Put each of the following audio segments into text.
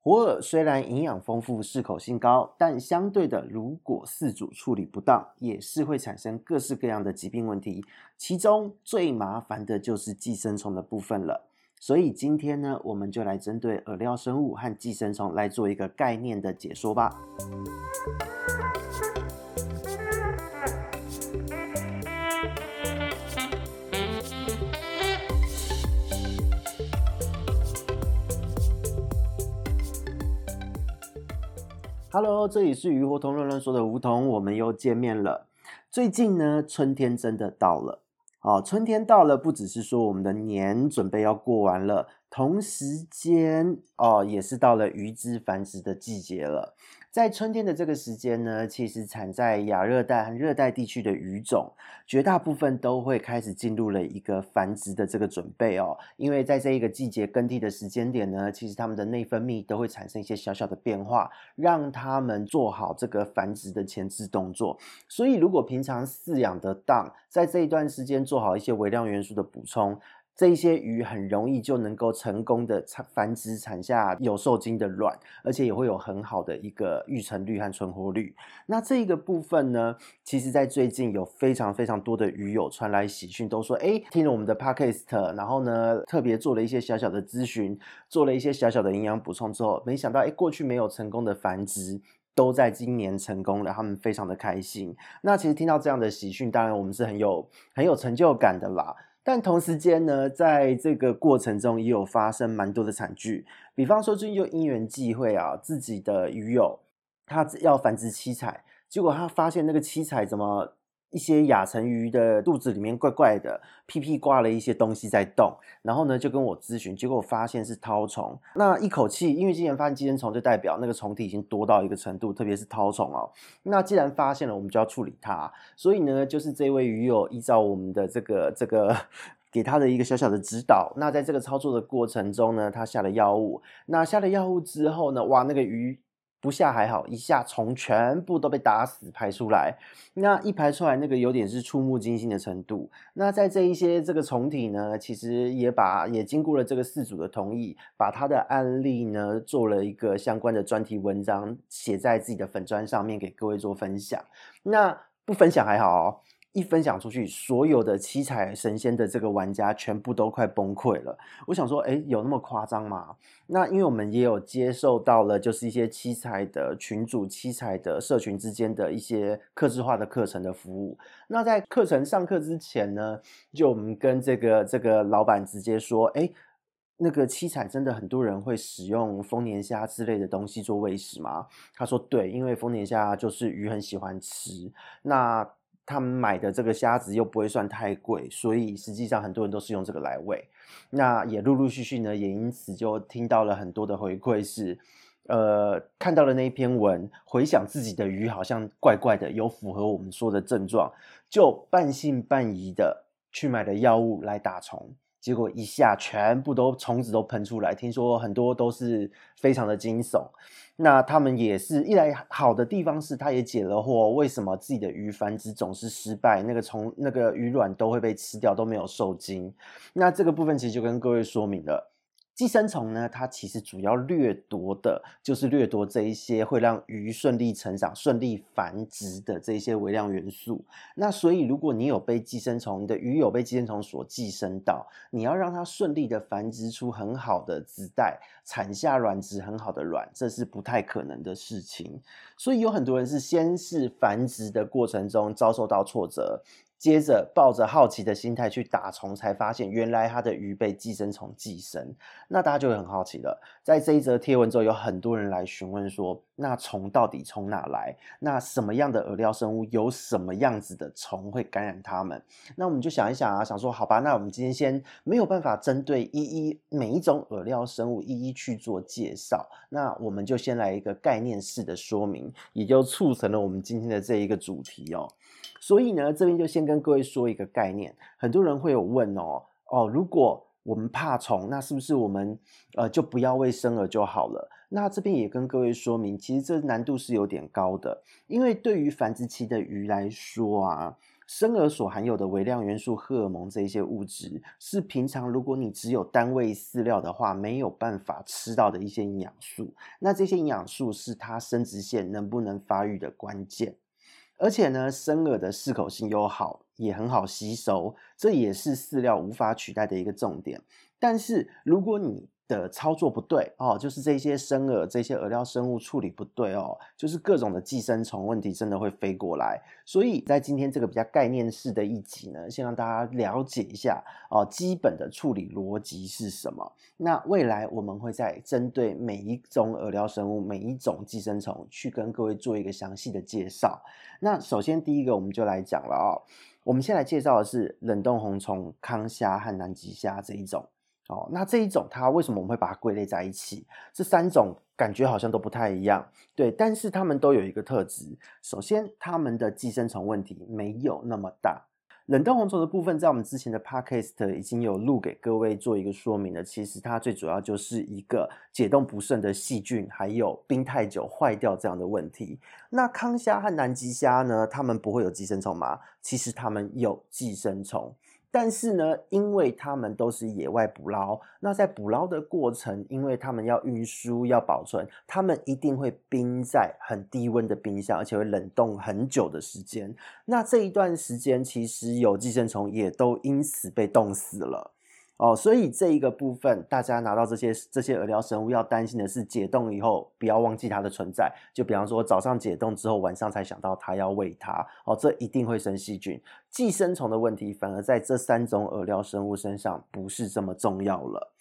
活饵虽然营养丰富、适口性高，但相对的，如果饲主处理不当，也是会产生各式各样的疾病问题。其中最麻烦的就是寄生虫的部分了。所以今天呢，我们就来针对饵料生物和寄生虫来做一个概念的解说吧。Hello，这里是鱼活同乱乱说的梧桐，我们又见面了。最近呢，春天真的到了。哦，春天到了，不只是说我们的年准备要过完了，同时间哦，也是到了鱼只繁殖的季节了。在春天的这个时间呢，其实产在亚热带和热带地区的鱼种，绝大部分都会开始进入了一个繁殖的这个准备哦。因为在这一个季节更替的时间点呢，其实它们的内分泌都会产生一些小小的变化，让它们做好这个繁殖的前置动作。所以，如果平常饲养的当，在这一段时间做好一些微量元素的补充。这一些鱼很容易就能够成功的产繁殖，产下有受精的卵，而且也会有很好的一个育成率和存活率。那这个部分呢，其实在最近有非常非常多的鱼友传来喜讯，都说，哎，听了我们的 podcast，然后呢，特别做了一些小小的咨询，做了一些小小的营养补充之后，没想到，哎，过去没有成功的繁殖，都在今年成功了，他们非常的开心。那其实听到这样的喜讯，当然我们是很有很有成就感的啦。但同时间呢，在这个过程中也有发生蛮多的惨剧，比方说最近就因缘际会啊，自己的鱼友他要繁殖七彩，结果他发现那个七彩怎么？一些亚成鱼的肚子里面怪怪的，屁屁挂了一些东西在动，然后呢就跟我咨询，结果我发现是绦虫。那一口气，因为既然发现寄生虫，就代表那个虫体已经多到一个程度，特别是绦虫哦。那既然发现了，我们就要处理它。所以呢，就是这位鱼友依照我们的这个这个给他的一个小小的指导，那在这个操作的过程中呢，他下了药物。那下了药物之后呢，哇，那个鱼。不下还好，一下虫全部都被打死排出来。那一排出来，那个有点是触目惊心的程度。那在这一些这个虫体呢，其实也把也经过了这个四组的同意，把他的案例呢做了一个相关的专题文章，写在自己的粉砖上面给各位做分享。那不分享还好哦。一分享出去，所有的七彩神仙的这个玩家全部都快崩溃了。我想说，诶，有那么夸张吗？那因为我们也有接受到了，就是一些七彩的群主、七彩的社群之间的一些客制化的课程的服务。那在课程上课之前呢，就我们跟这个这个老板直接说，诶，那个七彩真的很多人会使用丰年虾之类的东西做喂食吗？他说对，因为丰年虾就是鱼很喜欢吃。那他们买的这个虾子又不会算太贵，所以实际上很多人都是用这个来喂。那也陆陆续续呢，也因此就听到了很多的回馈是，呃，看到了那一篇文，回想自己的鱼好像怪怪的，有符合我们说的症状，就半信半疑的去买了药物来打虫。结果一下全部都虫子都喷出来，听说很多都是非常的惊悚。那他们也是一来好的地方是，他也解了惑，为什么自己的鱼繁殖总是失败？那个虫那个鱼卵都会被吃掉，都没有受精。那这个部分其实就跟各位说明了。寄生虫呢，它其实主要掠夺的就是掠夺这一些会让鱼顺利成长、顺利繁殖的这一些微量元素。那所以，如果你有被寄生虫，你的鱼有被寄生虫所寄生到，你要让它顺利的繁殖出很好的子代，产下卵质很好的卵，这是不太可能的事情。所以有很多人是先是繁殖的过程中遭受到挫折。接着抱着好奇的心态去打虫，才发现原来他的鱼被寄生虫寄生。那大家就会很好奇了。在这一则贴文之后，有很多人来询问说：那虫到底从哪来？那什么样的饵料生物有什么样子的虫会感染它们？那我们就想一想啊，想说好吧，那我们今天先没有办法针对一一每一种饵料生物一一去做介绍，那我们就先来一个概念式的说明，也就促成了我们今天的这一个主题哦。所以呢，这边就先跟各位说一个概念，很多人会有问哦哦，如果我们怕虫，那是不是我们呃就不要喂生饵就好了？那这边也跟各位说明，其实这难度是有点高的，因为对于繁殖期的鱼来说啊，生饵所含有的微量元素、荷尔蒙这一些物质，是平常如果你只有单位饲料的话，没有办法吃到的一些营养素。那这些营养素是它生殖腺能不能发育的关键。而且呢，生饵的适口性又好，也很好吸收，这也是饲料无法取代的一个重点。但是如果你的操作不对哦，就是这些生饵、这些饵料生物处理不对哦，就是各种的寄生虫问题真的会飞过来。所以在今天这个比较概念式的一集呢，先让大家了解一下哦，基本的处理逻辑是什么。那未来我们会再针对每一种饵料生物、每一种寄生虫去跟各位做一个详细的介绍。那首先第一个我们就来讲了哦，我们先来介绍的是冷冻红虫、康虾和南极虾这一种。哦，那这一种它为什么我们会把它归类在一起？这三种感觉好像都不太一样，对，但是它们都有一个特质。首先，它们的寄生虫问题没有那么大。冷冻红虫的部分，在我们之前的 podcast 已经有录给各位做一个说明了。其实它最主要就是一个解冻不慎的细菌，还有冰太久坏掉这样的问题。那康虾和南极虾呢？它们不会有寄生虫吗？其实它们有寄生虫。但是呢，因为他们都是野外捕捞，那在捕捞的过程，因为他们要运输、要保存，他们一定会冰在很低温的冰箱，而且会冷冻很久的时间。那这一段时间，其实有寄生虫也都因此被冻死了。哦，所以这一个部分，大家拿到这些这些饵料生物要担心的是解冻以后不要忘记它的存在。就比方说早上解冻之后，晚上才想到它要喂它，哦，这一定会生细菌。寄生虫的问题反而在这三种饵料生物身上不是这么重要了。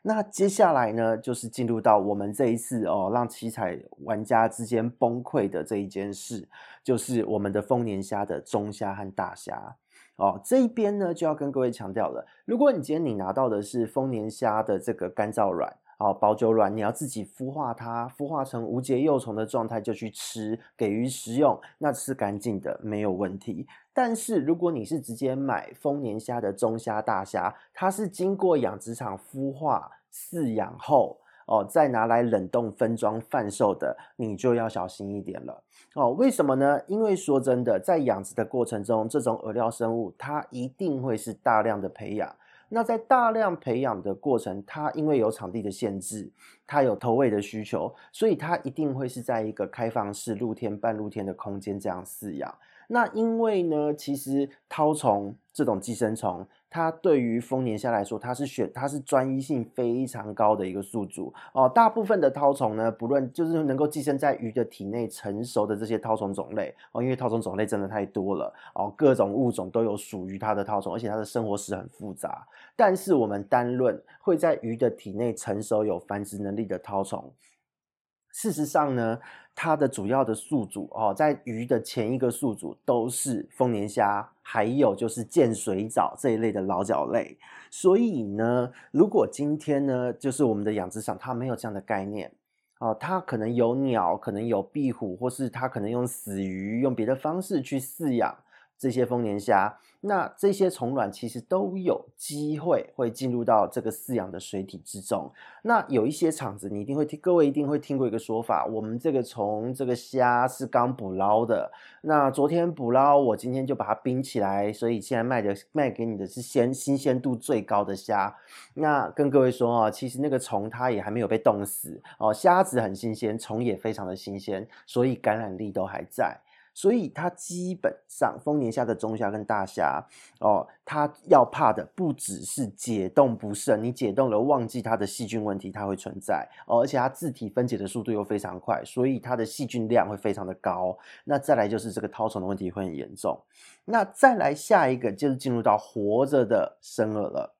那接下来呢，就是进入到我们这一次哦，让七彩玩家之间崩溃的这一件事，就是我们的丰年虾的中虾和大虾。哦，这一边呢就要跟各位强调了，如果你今天你拿到的是丰年虾的这个干燥卵，哦，保久卵，你要自己孵化它，孵化成无节幼虫的状态就去吃，给鱼食用，那吃干净的没有问题。但是如果你是直接买丰年虾的中虾、大虾，它是经过养殖场孵化饲养后。哦，再拿来冷冻分装贩售的，你就要小心一点了。哦，为什么呢？因为说真的，在养殖的过程中，这种饵料生物它一定会是大量的培养。那在大量培养的过程，它因为有场地的限制，它有投喂的需求，所以它一定会是在一个开放式露天、半露天的空间这样饲养。那因为呢，其实绦虫这种寄生虫，它对于丰年虾来说，它是选它是专一性非常高的一个宿主哦。大部分的绦虫呢，不论就是能够寄生在鱼的体内成熟的这些绦虫种类哦，因为绦虫种类真的太多了哦，各种物种都有属于它的绦虫，而且它的生活史很复杂。但是我们单论会在鱼的体内成熟有繁殖能力的绦虫。事实上呢，它的主要的宿主哦，在鱼的前一个宿主都是丰年虾，还有就是剑水藻这一类的老脚类。所以呢，如果今天呢，就是我们的养殖场它没有这样的概念哦，它可能有鸟，可能有壁虎，或是它可能用死鱼，用别的方式去饲养。这些丰年虾，那这些虫卵其实都有机会会进入到这个饲养的水体之中。那有一些场子，你一定会听，各位一定会听过一个说法：我们这个虫、这个虾是刚捕捞的。那昨天捕捞，我今天就把它冰起来，所以现在卖的卖给你的是鲜新鲜度最高的虾。那跟各位说啊，其实那个虫它也还没有被冻死哦，虾子很新鲜，虫也非常的新鲜，所以感染力都还在。所以它基本上丰年虾的中虾跟大虾哦，它要怕的不只是解冻不慎，你解冻了忘记它的细菌问题，它会存在哦，而且它自体分解的速度又非常快，所以它的细菌量会非常的高。那再来就是这个绦虫的问题会很严重。那再来下一个就是进入到活着的生饵了，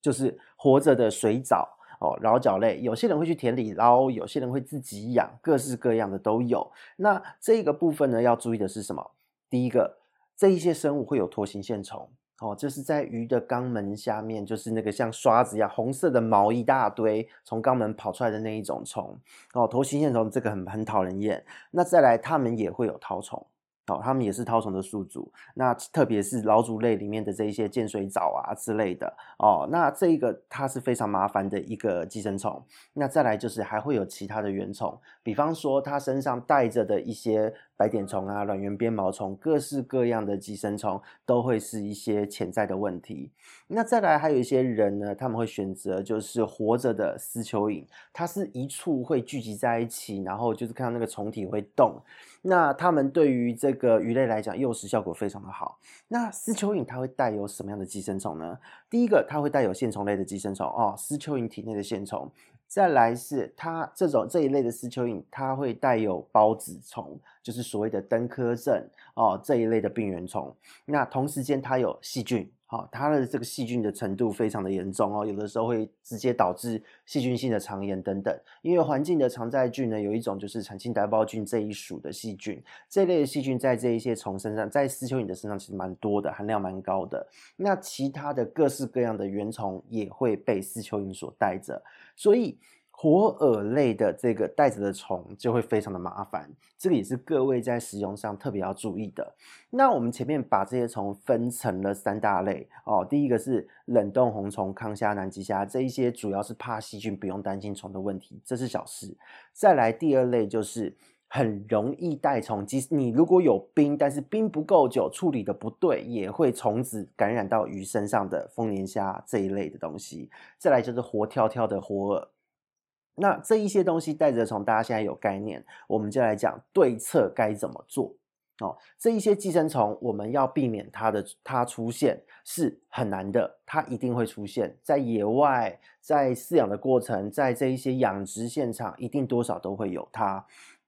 就是活着的水藻。哦，桡脚类，有些人会去田里捞，有些人会自己养，各式各样的都有。那这个部分呢，要注意的是什么？第一个，这一些生物会有脱形线虫，哦，就是在鱼的肛门下面，就是那个像刷子一样红色的毛一大堆，从肛门跑出来的那一种虫。哦，脱形线虫这个很很讨人厌。那再来，它们也会有绦虫。哦，他们也是绦虫的宿主，那特别是老鼠类里面的这一些剑水藻啊之类的哦，那这个它是非常麻烦的一个寄生虫。那再来就是还会有其他的原虫，比方说它身上带着的一些白点虫啊、卵圆鞭毛虫，各式各样的寄生虫都会是一些潜在的问题。那再来还有一些人呢，他们会选择就是活着的丝蚯蚓，它是一处会聚集在一起，然后就是看到那个虫体会动。那它们对于这个鱼类来讲，诱食效果非常的好。那丝蚯蚓它会带有什么样的寄生虫呢？第一个，它会带有线虫类的寄生虫哦，丝蚯蚓体内的线虫。再来是它这种这一类的丝蚯蚓，它会带有孢子虫，就是所谓的登科症哦这一类的病原虫。那同时间它有细菌，好、哦，它的这个细菌的程度非常的严重哦，有的时候会直接导致细菌性的肠炎等等。因为环境的常在菌呢，有一种就是产青带孢菌这一属的细菌，这一类的细菌在这一些虫身上，在丝蚯蚓的身上其实蛮多的，含量蛮高的。那其他的各式各样的原虫也会被丝蚯蚓所带着。所以活饵类的这个袋子的虫就会非常的麻烦，这个也是各位在使用上特别要注意的。那我们前面把这些虫分成了三大类哦，第一个是冷冻红虫、康虾、南极虾，这一些主要是怕细菌，不用担心虫的问题，这是小事。再来第二类就是很容易带虫，即使你如果有冰，但是冰不够久，处理的不对，也会虫子感染到鱼身上的丰年虾这一类的东西。再来就是活跳跳的活饵。那这一些东西带着虫，大家现在有概念，我们就来讲对策该怎么做哦。这一些寄生虫，我们要避免它的它出现是很难的，它一定会出现在野外，在饲养的过程，在这一些养殖现场，一定多少都会有它。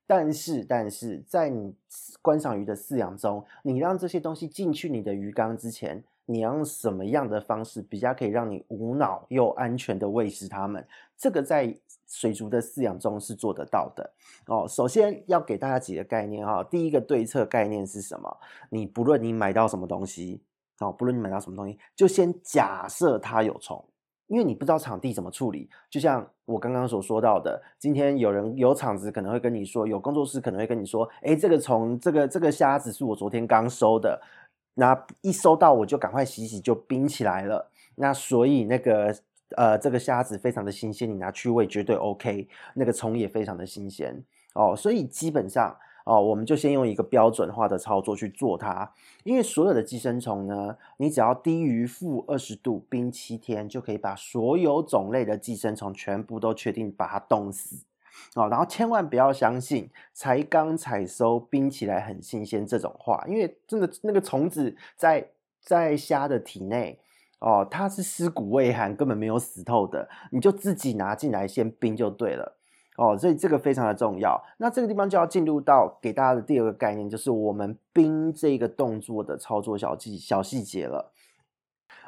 但是，但是在你观赏鱼的饲养中，你让这些东西进去你的鱼缸之前，你要用什么样的方式比较可以让你无脑又安全的喂食它们？这个在水族的饲养中是做得到的哦。首先要给大家几个概念哈，第一个对策概念是什么？你不论你买到什么东西哦，不论你买到什么东西，就先假设它有虫，因为你不知道场地怎么处理。就像我刚刚所说到的，今天有人有场子可能会跟你说，有工作室可能会跟你说，诶，这个虫，这个这个虾子是我昨天刚收的，那一收到我就赶快洗洗就冰起来了。那所以那个。呃，这个虾子非常的新鲜，你拿去喂绝对 OK。那个虫也非常的新鲜哦，所以基本上哦，我们就先用一个标准化的操作去做它。因为所有的寄生虫呢，你只要低于负二十度冰七天，就可以把所有种类的寄生虫全部都确定把它冻死哦。然后千万不要相信才刚采收冰起来很新鲜这种话，因为真的那个虫子在在虾的体内。哦，它是尸骨未寒，根本没有死透的，你就自己拿进来先冰就对了。哦，所以这个非常的重要。那这个地方就要进入到给大家的第二个概念，就是我们冰这个动作的操作小细小细节了。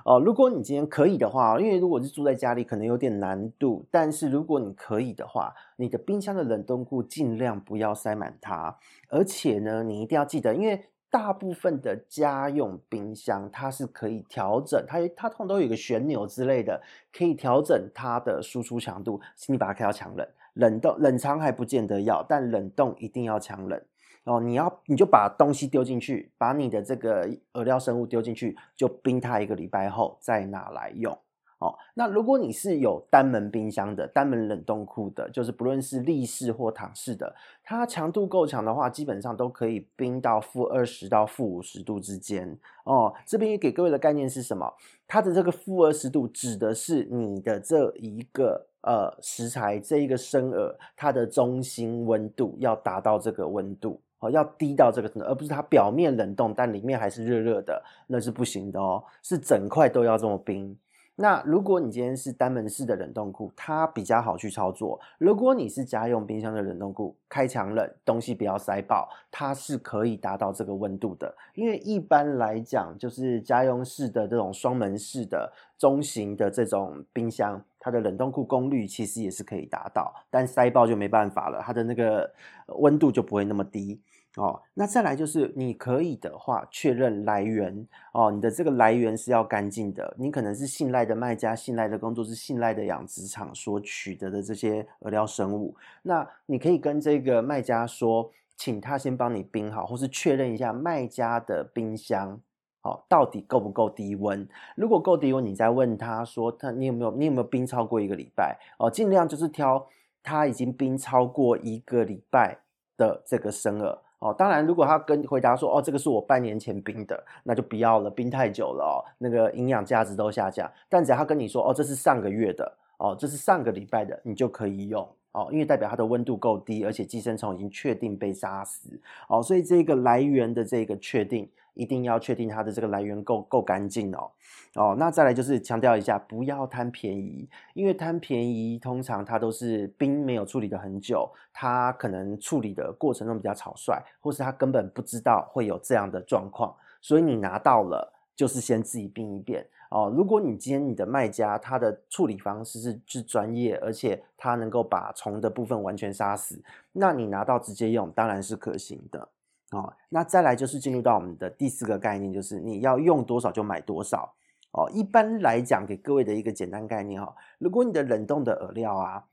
哦，如果你今天可以的话，因为如果是住在家里，可能有点难度。但是如果你可以的话，你的冰箱的冷冻库尽量不要塞满它，而且呢，你一定要记得，因为。大部分的家用冰箱，它是可以调整，它它通常都有一个旋钮之类的，可以调整它的输出强度。请你把它开到强冷，冷冻冷藏还不见得要，但冷冻一定要强冷哦。你要你就把东西丢进去，把你的这个饵料生物丢进去，就冰它一个礼拜后再拿来用。哦，那如果你是有单门冰箱的、单门冷冻库的，就是不论是立式或躺式的，它强度够强的话，基本上都可以冰到负二十到负五十度之间。哦，这边也给各位的概念是什么？它的这个负二十度指的是你的这一个呃食材这一个生饵，它的中心温度要达到这个温度哦，要低到这个程度，而不是它表面冷冻但里面还是热热的，那是不行的哦，是整块都要这么冰。那如果你今天是单门式的冷冻库，它比较好去操作。如果你是家用冰箱的冷冻库，开强冷，东西不要塞爆，它是可以达到这个温度的。因为一般来讲，就是家用式的这种双门式的中型的这种冰箱，它的冷冻库功率其实也是可以达到，但塞爆就没办法了，它的那个温度就不会那么低。哦，那再来就是你可以的话，确认来源哦，你的这个来源是要干净的。你可能是信赖的卖家、信赖的工作室、信赖的养殖场所取得的这些饵料生物，那你可以跟这个卖家说，请他先帮你冰好，或是确认一下卖家的冰箱哦，到底够不够低温。如果够低温，你再问他说，他你有没有你有没有冰超过一个礼拜哦？尽量就是挑他已经冰超过一个礼拜的这个生饵。哦。当然，如果他跟回答说哦，这个是我半年前冰的，那就不要了，冰太久了哦，那个营养价值都下降。但只要他跟你说哦，这是上个月的哦，这是上个礼拜的，你就可以用哦，因为代表它的温度够低，而且寄生虫已经确定被杀死哦，所以这个来源的这个确定。一定要确定它的这个来源够够干净哦哦，那再来就是强调一下，不要贪便宜，因为贪便宜通常它都是冰没有处理的很久，它可能处理的过程中比较草率，或是它根本不知道会有这样的状况，所以你拿到了就是先自己冰一遍哦。如果你今天你的卖家他的处理方式是是专业，而且他能够把虫的部分完全杀死，那你拿到直接用当然是可行的。哦，那再来就是进入到我们的第四个概念，就是你要用多少就买多少。哦，一般来讲，给各位的一个简单概念哈，如果你的冷冻的饵料啊，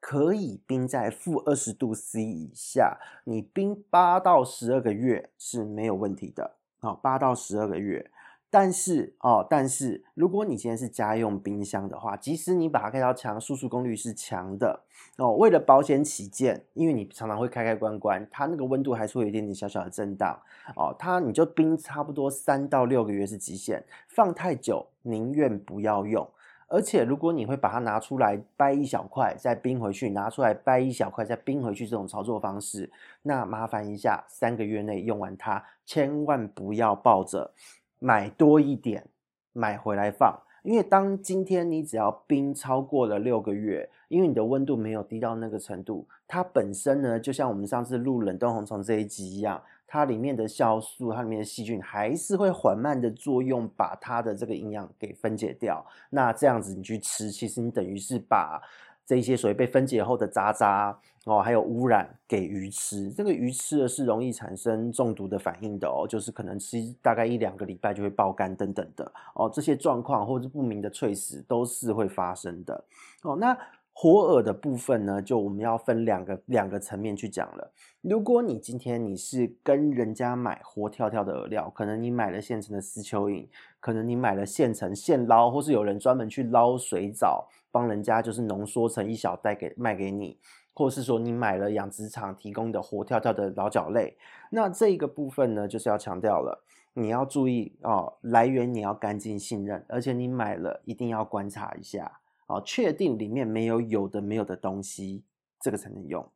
可以冰在负二十度 C 以下，你冰八到十二个月是没有问题的。好，八到十二个月。但是哦，但是如果你今天是家用冰箱的话，即使你把它开到强，输出功率是强的哦，为了保险起见，因为你常常会开开关关，它那个温度还是会有一点点小小的震荡哦，它你就冰差不多三到六个月是极限，放太久宁愿不要用。而且如果你会把它拿出来掰一小块再冰回去，拿出来掰一小块再冰回去这种操作方式，那麻烦一下，三个月内用完它，千万不要抱着。买多一点，买回来放，因为当今天你只要冰超过了六个月，因为你的温度没有低到那个程度，它本身呢，就像我们上次录冷冻红虫这一集一样，它里面的酵素、它里面的细菌还是会缓慢的作用，把它的这个营养给分解掉。那这样子你去吃，其实你等于是把。这些所谓被分解后的渣渣哦，还有污染给鱼吃，这个鱼吃的是容易产生中毒的反应的哦，就是可能吃大概一两个礼拜就会爆肝等等的哦，这些状况或者是不明的脆死都是会发生的哦。那活饵的部分呢，就我们要分两个两个层面去讲了。如果你今天你是跟人家买活跳跳的饵料，可能你买了现成的丝蚯蚓，可能你买了现成现捞，或是有人专门去捞水藻。帮人家就是浓缩成一小袋给卖给你，或是说你买了养殖场提供的活跳跳的老角类，那这个部分呢，就是要强调了，你要注意哦，来源你要干净信任，而且你买了一定要观察一下哦，确定里面没有有的没有的东西，这个才能用。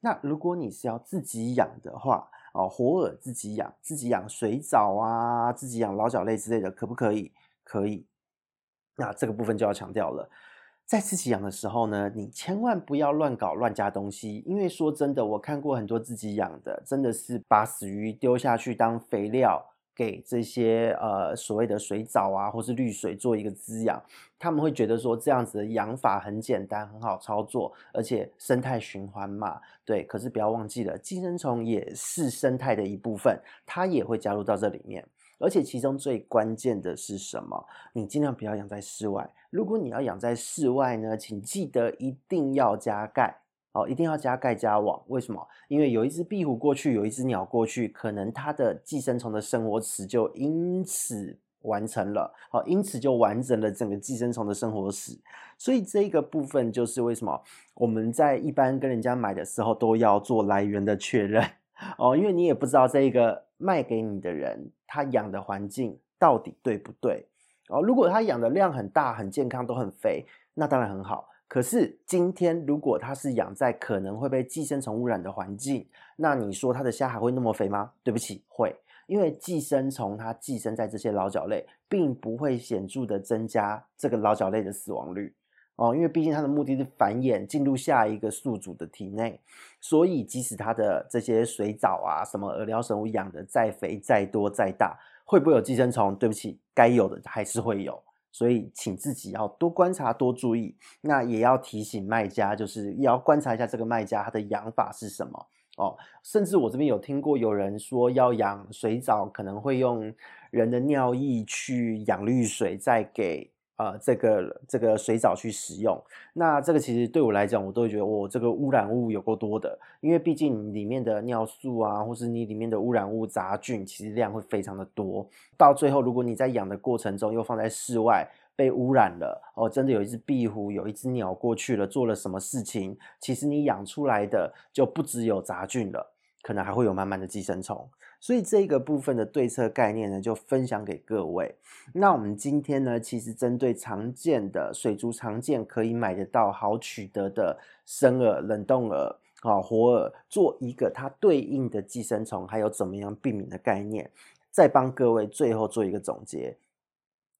那如果你是要自己养的话哦，活饵自己养，自己养水藻啊，自己养老角类之类的，可不可以？可以。那这个部分就要强调了。在自己养的时候呢，你千万不要乱搞乱加东西，因为说真的，我看过很多自己养的，真的是把死鱼丢下去当肥料，给这些呃所谓的水藻啊，或是绿水做一个滋养，他们会觉得说这样子的养法很简单，很好操作，而且生态循环嘛，对。可是不要忘记了，寄生虫也是生态的一部分，它也会加入到这里面。而且其中最关键的是什么？你尽量不要养在室外。如果你要养在室外呢，请记得一定要加盖哦，一定要加盖加网。为什么？因为有一只壁虎过去，有一只鸟过去，可能它的寄生虫的生活史就因此完成了，好，因此就完整了整个寄生虫的生活史。所以这个部分就是为什么我们在一般跟人家买的时候都要做来源的确认哦，因为你也不知道这个卖给你的人。他养的环境到底对不对？哦，如果他养的量很大、很健康、都很肥，那当然很好。可是今天如果它是养在可能会被寄生虫污染的环境，那你说它的虾还会那么肥吗？对不起，会，因为寄生虫它寄生在这些老脚类，并不会显著的增加这个老脚类的死亡率。哦，因为毕竟它的目的是繁衍，进入下一个宿主的体内，所以即使它的这些水藻啊、什么饵料生物养的再肥、再多、再大，会不会有寄生虫？对不起，该有的还是会有，所以请自己要多观察、多注意。那也要提醒卖家，就是也要观察一下这个卖家他的养法是什么哦。甚至我这边有听过有人说要养水藻，可能会用人的尿液去养绿水，再给。呃，这个这个水藻去使用，那这个其实对我来讲，我都会觉得，我、哦、这个污染物有够多的，因为毕竟里面的尿素啊，或是你里面的污染物杂菌，其实量会非常的多。到最后，如果你在养的过程中又放在室外被污染了，哦，真的有一只壁虎，有一只鸟过去了，做了什么事情，其实你养出来的就不只有杂菌了，可能还会有满满的寄生虫。所以这个部分的对策概念呢，就分享给各位。那我们今天呢，其实针对常见的水族常见可以买得到、好取得的生饵、冷冻饵、啊活饵，做一个它对应的寄生虫，还有怎么样避免的概念，再帮各位最后做一个总结。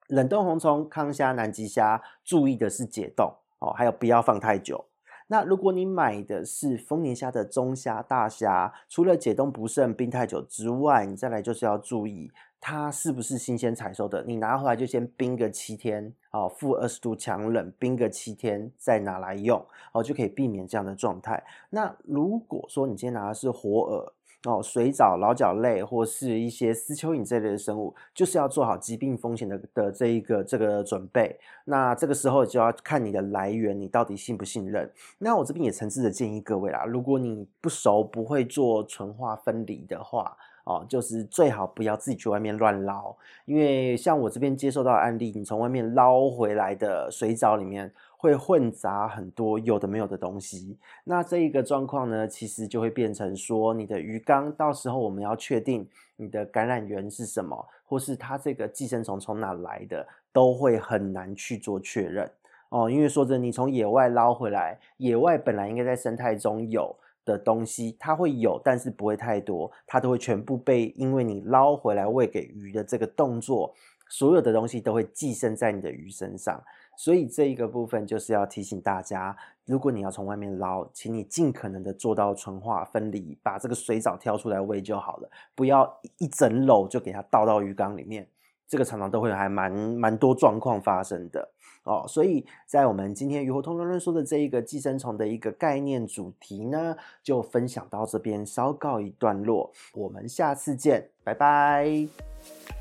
冷冻红虫、康虾、南极虾，注意的是解冻哦，还有不要放太久。那如果你买的是丰年虾的中虾、大虾，除了解冻不慎、冰太久之外，你再来就是要注意它是不是新鲜采收的。你拿回来就先冰个七天，哦，负二十度强冷冰个七天，再拿来用，哦，就可以避免这样的状态。那如果说你今天拿的是活饵，哦，水藻、老脚类或是一些丝蚯蚓这类的生物，就是要做好疾病风险的的这一个这个准备。那这个时候就要看你的来源，你到底信不信任。那我这边也诚挚的建议各位啦，如果你不熟不会做纯化分离的话，哦，就是最好不要自己去外面乱捞，因为像我这边接受到案例，你从外面捞回来的水藻里面。会混杂很多有的没有的东西，那这一个状况呢，其实就会变成说，你的鱼缸到时候我们要确定你的感染源是什么，或是它这个寄生虫从哪来的，都会很难去做确认哦。因为说真的，你从野外捞回来，野外本来应该在生态中有的东西，它会有，但是不会太多，它都会全部被因为你捞回来喂给鱼的这个动作，所有的东西都会寄生在你的鱼身上。所以这一个部分就是要提醒大家，如果你要从外面捞，请你尽可能的做到纯化分离，把这个水藻挑出来喂就好了，不要一整篓就给它倒到鱼缸里面，这个常常都会还蛮蛮多状况发生的哦。所以在我们今天鱼活通论论说的这一个寄生虫的一个概念主题呢，就分享到这边，稍告一段落，我们下次见，拜拜。